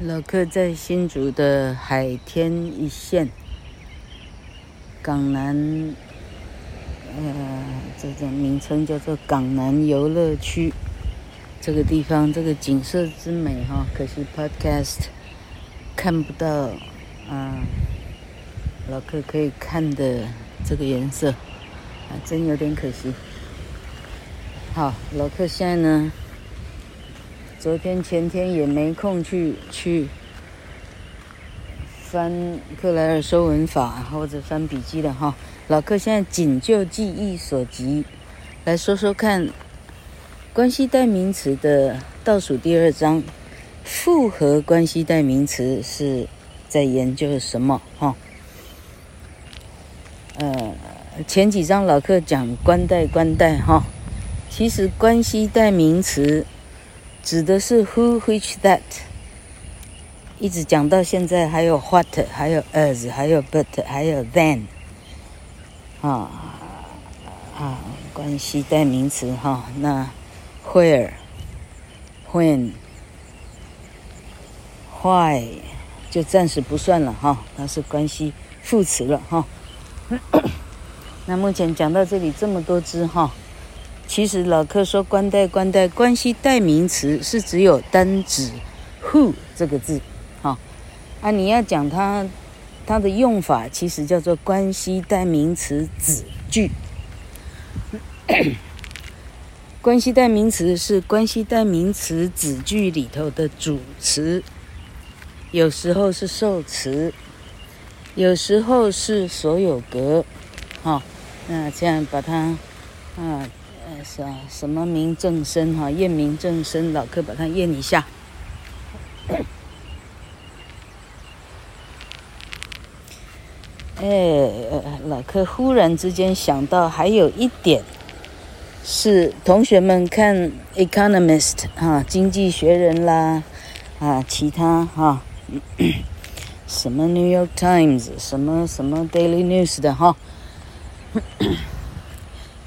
老客在新竹的海天一线港南，呃，这种名称叫做港南游乐区。这个地方，这个景色之美哈，可惜 Podcast 看不到啊、老客可以看的这个颜色啊，真有点可惜。好，老客现在呢？昨天前天也没空去去翻克莱尔说文法或者翻笔记的哈。老客现在仅就记忆所及来说说看，关系代名词的倒数第二章，复合关系代名词是在研究什么哈？呃，前几章老客讲关代关代哈，其实关系代名词。指的是 who, which, that，一直讲到现在，还有 what，还有 as，还有 but，还有 then，啊啊，关系代名词哈，那 where，when，why，就暂时不算了哈，那是关系副词了哈。那目前讲到这里这么多只哈。其实老客说关代关代关系代名词是只有单指 who 这个字，哈啊，你要讲它它的用法，其实叫做关系代名词子句。关系代名词是关系代名词子句里头的主词，有时候是受词，有时候是所有格，哈，那这样把它啊。是啊，什么名正身哈？验明正身，老客把它验一下。哎，老客忽然之间想到，还有一点是同学们看《Economist》哈，《经济学人》啦，啊，其他哈，什么《New York Times》，什么什么《Daily News》的哈。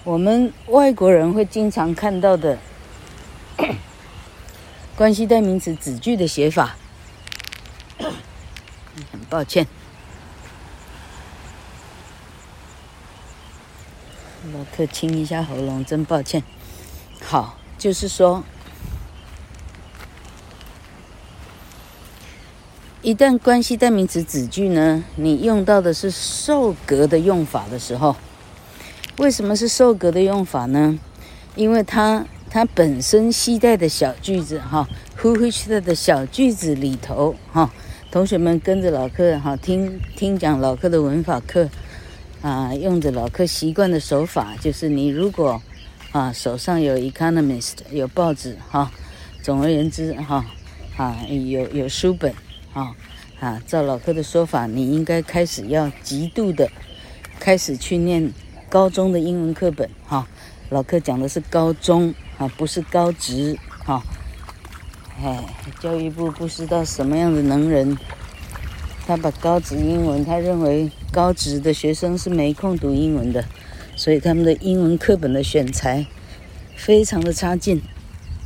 我们外国人会经常看到的 关系代名词子句的写法，很抱歉，老客清一下喉咙，真抱歉。好，就是说，一旦关系代名词子句呢，你用到的是受格的用法的时候。为什么是受格的用法呢？因为它它本身携带的小句子哈，who 携带的小句子里头哈，同学们跟着老课哈听听讲老课的文法课啊，用着老课习惯的手法，就是你如果啊手上有 Economist 有报纸哈，总而言之哈啊有有书本啊啊，照老课的说法，你应该开始要极度的开始去念。高中的英文课本，哈，老客讲的是高中，啊，不是高职，哈，哎，教育部不知道什么样的能人，他把高职英文，他认为高职的学生是没空读英文的，所以他们的英文课本的选材非常的差劲。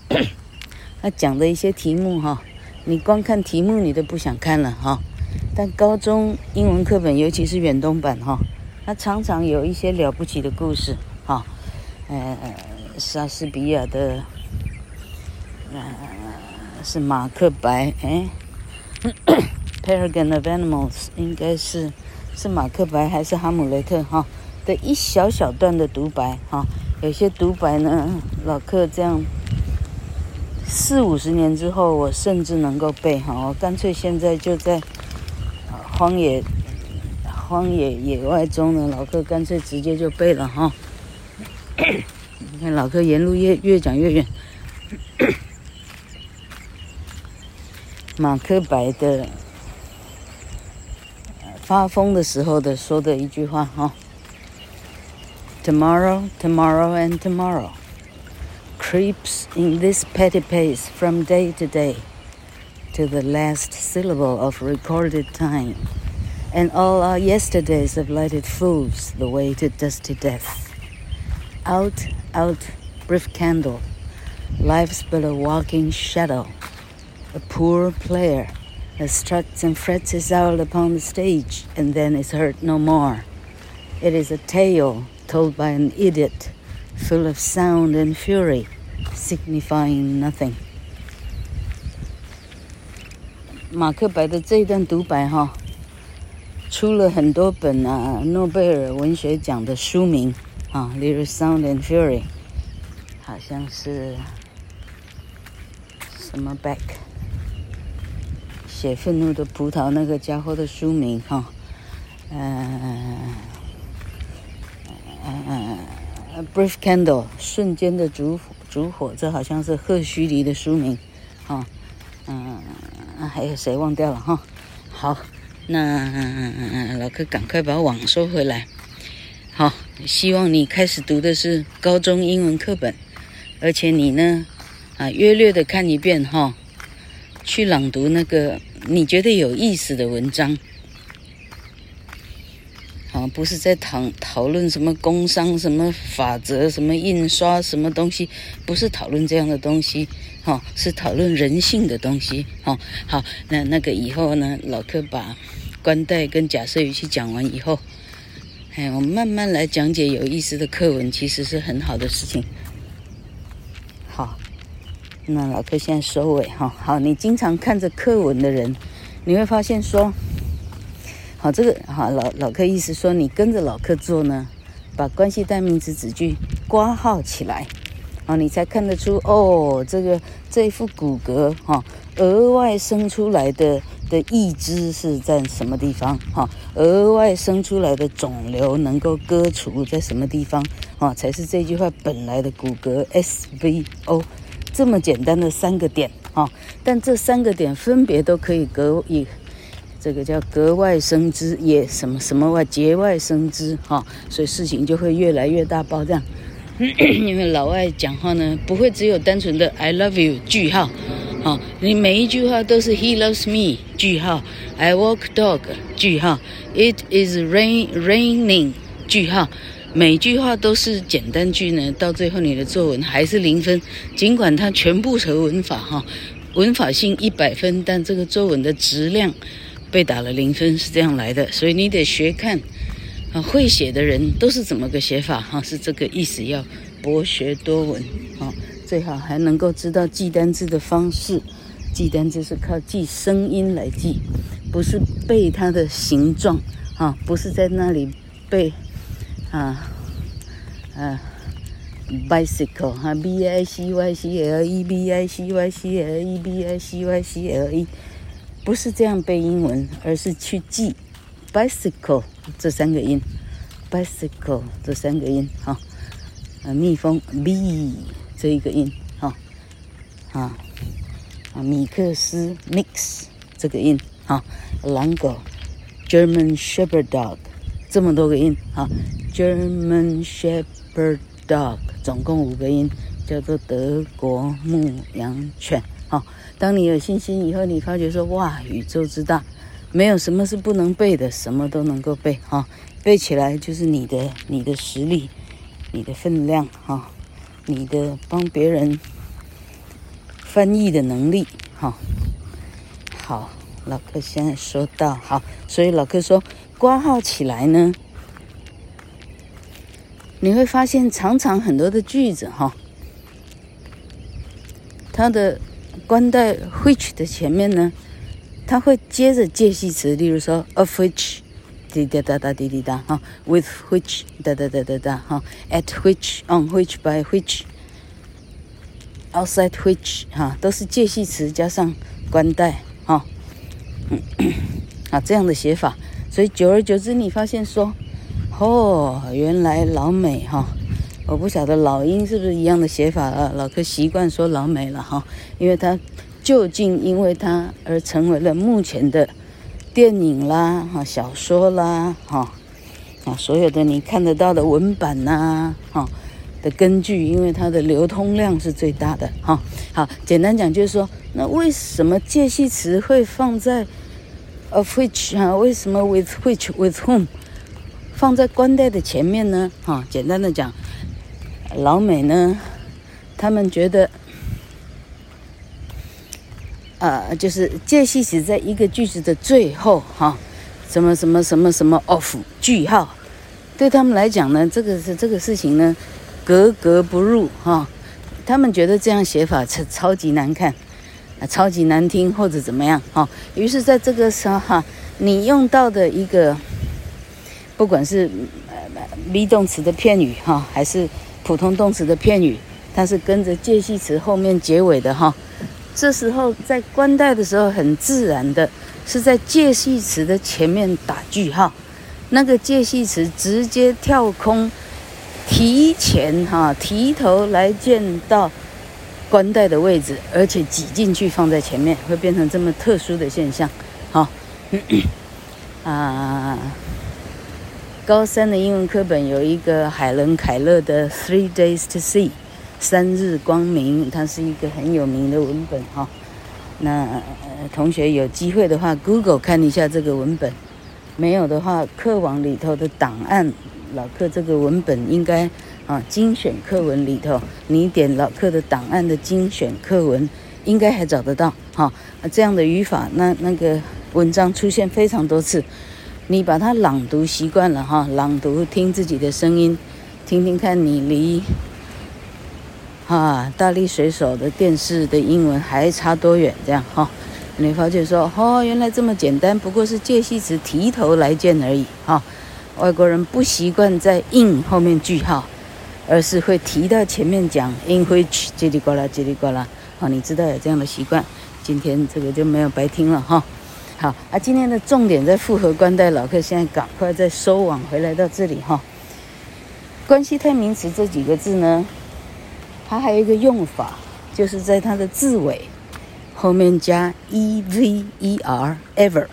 他讲的一些题目，哈，你光看题目你都不想看了，哈，但高中英文课本，尤其是远东版，哈。他常常有一些了不起的故事，哈，呃，莎士比亚的，呃，是马克白，哎 Paragon of Animals 应该是是马克白还是哈姆雷特哈的一小小段的独白，哈，有些独白呢，老客这样四五十年之后，我甚至能够背，哈，我干脆现在就在荒野。荒野野外中呢，老客干脆直接就背了哈。你看老客沿路越越讲越远。马克白的发疯的时候的说的一句话哈：Tomorrow, tomorrow, and tomorrow creeps in this petty pace from day to day to the last syllable of recorded time. And all our yesterdays have lighted fools the way to dusty death. Out, out, brief candle. Life's but a walking shadow, a poor player The struts and frets is out upon the stage, and then is heard no more. It is a tale told by an idiot, full of sound and fury, signifying nothing. 马克白的这一段独白哈， 出了很多本啊诺贝尔文学奖的书名啊，例如《Sound and Fury》，好像是什么 Back 写《愤怒的葡萄》那个家伙的书名哈，嗯嗯嗯嗯，Brief Candle 瞬间的烛烛火，这好像是赫胥黎的书名，哈，嗯。啊，还有谁忘掉了哈？好，那老柯赶快把网收回来。好，希望你开始读的是高中英文课本，而且你呢，啊，约略的看一遍哈，去朗读那个你觉得有意思的文章。啊，不是在讨讨论什么工商、什么法则、什么印刷、什么东西，不是讨论这样的东西，哈，是讨论人性的东西，哈。好，那那个以后呢，老柯把关代跟假设语气讲完以后，哎，我们慢慢来讲解有意思的课文，其实是很好的事情。好，那老柯现在收尾哈。好，你经常看着课文的人，你会发现说。好，这个好老老柯意思说，你跟着老柯做呢，把关系代名词子句挂号起来，啊，你才看得出哦，这个这一副骨骼哈，额外生出来的的义肢是在什么地方哈？额外生出来的肿瘤能够割除在什么地方啊？才是这句话本来的骨骼 S V O，这么简单的三个点啊，但这三个点分别都可以隔一。这个叫格外生枝，也什么什么外节外生枝哈、所以事情就会越来越大爆这样。因为老外讲话呢，不会只有单纯的 I love you 句号，哦，你每一句话都是 He loves me 句号，I walk dog 句号，It is rain raining 句号，每句话都是简单句呢，到最后你的作文还是零分，尽管它全部成文法哈、文法性一百分，但这个作文的质量。被打了零分是这样来的，所以你得学看啊，会写的人都是怎么个写法哈，是这个意思，要博学多闻啊，最好还能够知道记单字的方式，记单字是靠记声音来记，不是背它的形状啊，不是在那里背啊啊，bicycle 哈，b i c y c l e b i c y c l e b i c y c l e。不是这样背英文，而是去记。Bicycle 这三个音，bicycle 这三个音，哈，啊，蜜蜂 bee 这一个音，哈，啊，啊，米克斯 mix 这个音，哈，狼狗 German Shepherd Dog 这么多个音，哈，German Shepherd Dog 总共五个音，叫做德国牧羊犬，当你有信心以后，你发觉说：“哇，宇宙之大，没有什么是不能背的，什么都能够背哈、背起来就是你的你的实力，你的分量哈、你的帮别人翻译的能力哈、好，老哥现在说到好，所以老哥说挂号起来呢，你会发现常常很多的句子哈，它的。关在 which 的前面呢，它会接着介系词，例如说 of which，滴滴答答滴滴答哈，with which，哒哒哒哒哒哈，at which，on which，by which，outside which 哈，都是介系词加上关带哈，啊这样的写法，所以久而久之你发现说，哦，原来老美哈。我不晓得老鹰是不是一样的写法啊？老柯习惯说老美了哈，因为它究竟因为它而成为了目前的电影啦、哈小说啦、哈啊所有的你看得到的文版呐、哈的根据，因为它的流通量是最大的哈。好，简单讲就是说，那为什么介系词会放在 of which 啊？为什么 with which with whom 放在关代的前面呢？哈，简单的讲。老美呢，他们觉得呃，就是介系词在一个句子的最后哈，什么什么什么什么 of 句号，对他们来讲呢，这个是这个事情呢，格格不入哈，他们觉得这样写法超超级难看，啊，超级难听或者怎么样哈，于是在这个时候哈，你用到的一个，不管是呃 be 动词的片语哈，还是普通动词的片语，它是跟着介系词后面结尾的哈。这时候在关代的时候，很自然的是在介系词的前面打句号，那个介系词直接跳空，提前哈提头来见到关代的位置，而且挤进去放在前面，会变成这么特殊的现象。好，啊，高三的英文课本有一个海伦凯勒的《Three Days to See》。三日光明，它是一个很有名的文本哈。那、同学有机会的话，Google 看一下这个文本；没有的话，课网里头的档案，老课这个文本应该啊精选课文里头，你点老课的档案的精选课文，应该还找得到哈。这样的语法，那那个文章出现非常多次，你把它朗读习惯了哈，朗读听自己的声音，听听看你离。啊，大力水手的电视的英文还差多远？这样哈、你发觉说，哦，原来这么简单，不过是介系词提头来见而已哈、外国人不习惯在 in 后面句号，而是会提到前面讲 in which 叽里呱啦叽里呱啦。好、你知道有这样的习惯，今天这个就没有白听了哈、好，啊，今天的重点在复合关代老客，现在赶快再收网回来到这里哈、关系态名词这几个字呢？它还有一个用法，就是在它的字尾后面加 e v e r ever，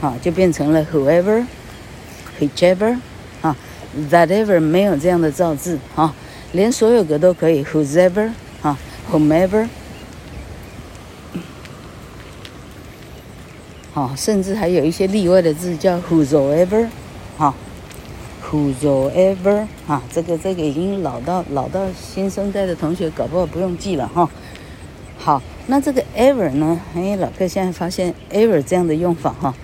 啊，就变成了 whoever，whichever，啊，that-ever 没有这样的造字，啊，连所有格都可以，whosever，啊，whomever，啊，甚至还有一些例外的字叫 whosoever，啊。Whosoever 啊，这个这个已经老到老到新生代的同学搞不好不用记了哈。好，那这个 ever 呢？哎，老课现在发现 ever 这样的用法哈，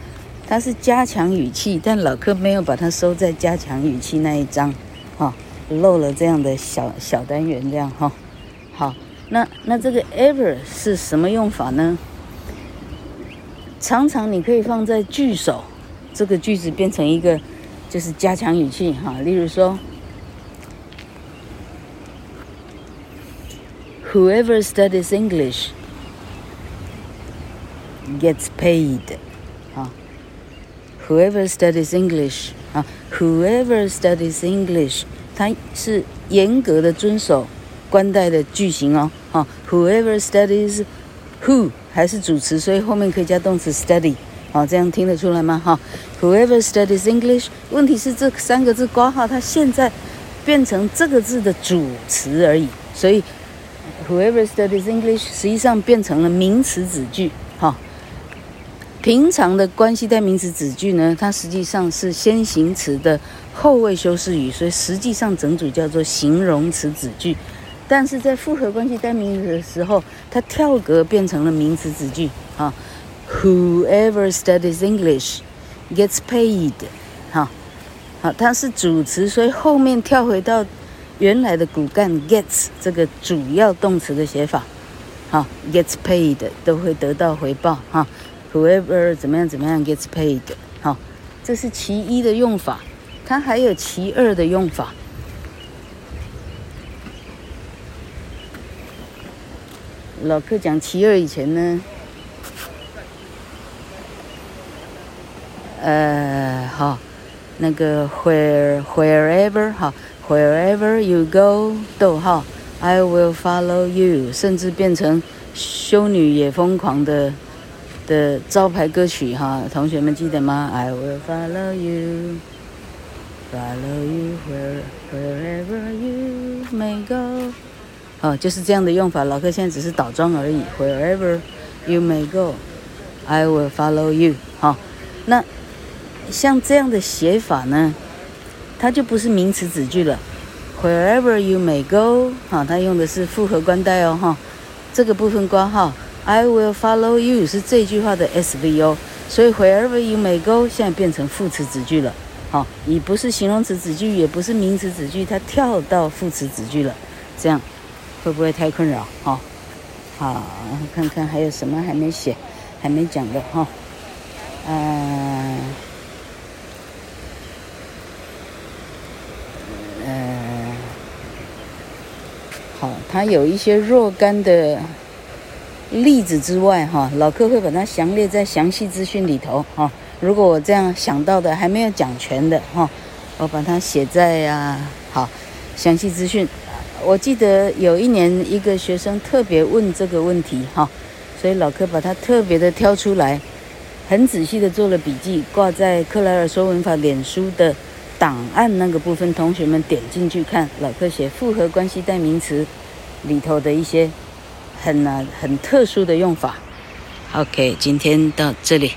它是加强语气，但老课没有把它收在加强语气那一章，哈，漏了这样的小小单元这样哈。好，那那这个 ever 是什么用法呢？常常你可以放在句首，这个句子变成一个。就是加强语气哈，例如说，Whoever studies English gets paid，啊，Whoever studies English 啊，Whoever studies English，它是严格的遵守关代的句型哦，啊，Whoever studies who 还是主词，所以后面可以加动词 study。好，这样听得出来吗？哈，Whoever studies English，问题是这三个字括号，它现在变成这个字的主词而已，所以 Whoever studies English 实际上变成了名词子句。哈，平常的关系代名词子句呢，它实际上是先行词的后位修饰语，所以实际上整组叫做形容词子句。但是在复合关系代名词的时候，它跳格变成了名词子句。啊。Whoever studies English gets paid，好，好，它是主词，所以后面跳回到原来的骨干 gets 这个主要动词的写法，好，gets paid 都会得到回报，哈，Whoever 怎么样怎么样 gets paid，好，这是其一的用法，它还有其二的用法。老客讲其二以前呢。呃，好，那个 where wherever 哈，wherever you go，逗号，I will follow you，甚至变成修女也疯狂的的招牌歌曲哈，同学们记得吗？I will follow you，follow you where wherever you may go，哦，就是这样的用法。老课现在只是倒装而已，wherever you may go，I will follow you，好，那。像这样的写法呢，它就不是名词子句了。Wherever you may go，哈，它用的是复合关代哦，哈，这个部分括号 I will follow you 是这句话的 SVO，所以 wherever you may go 现在变成副词子句了。好，已不是形容词子句，也不是名词子句，它跳到副词子句了。这样会不会太困扰？哈，好，看看还有什么还没写，还没讲的哈。嗯，呃，好，它有一些若干的例子之外，哈，老客会把它详列在详细资讯里头，哈。如果我这样想到的还没有讲全的，哈，我把它写在呀，好，详细资讯。我记得有一年一个学生特别问这个问题，哈，所以老柯把它特别的挑出来，很仔细的做了笔记，挂在克莱尔说文法脸书的档案那个部分，同学们点进去看，老柯写复合关系代名词里头的一些很难很特殊的用法。OK，今天到这里。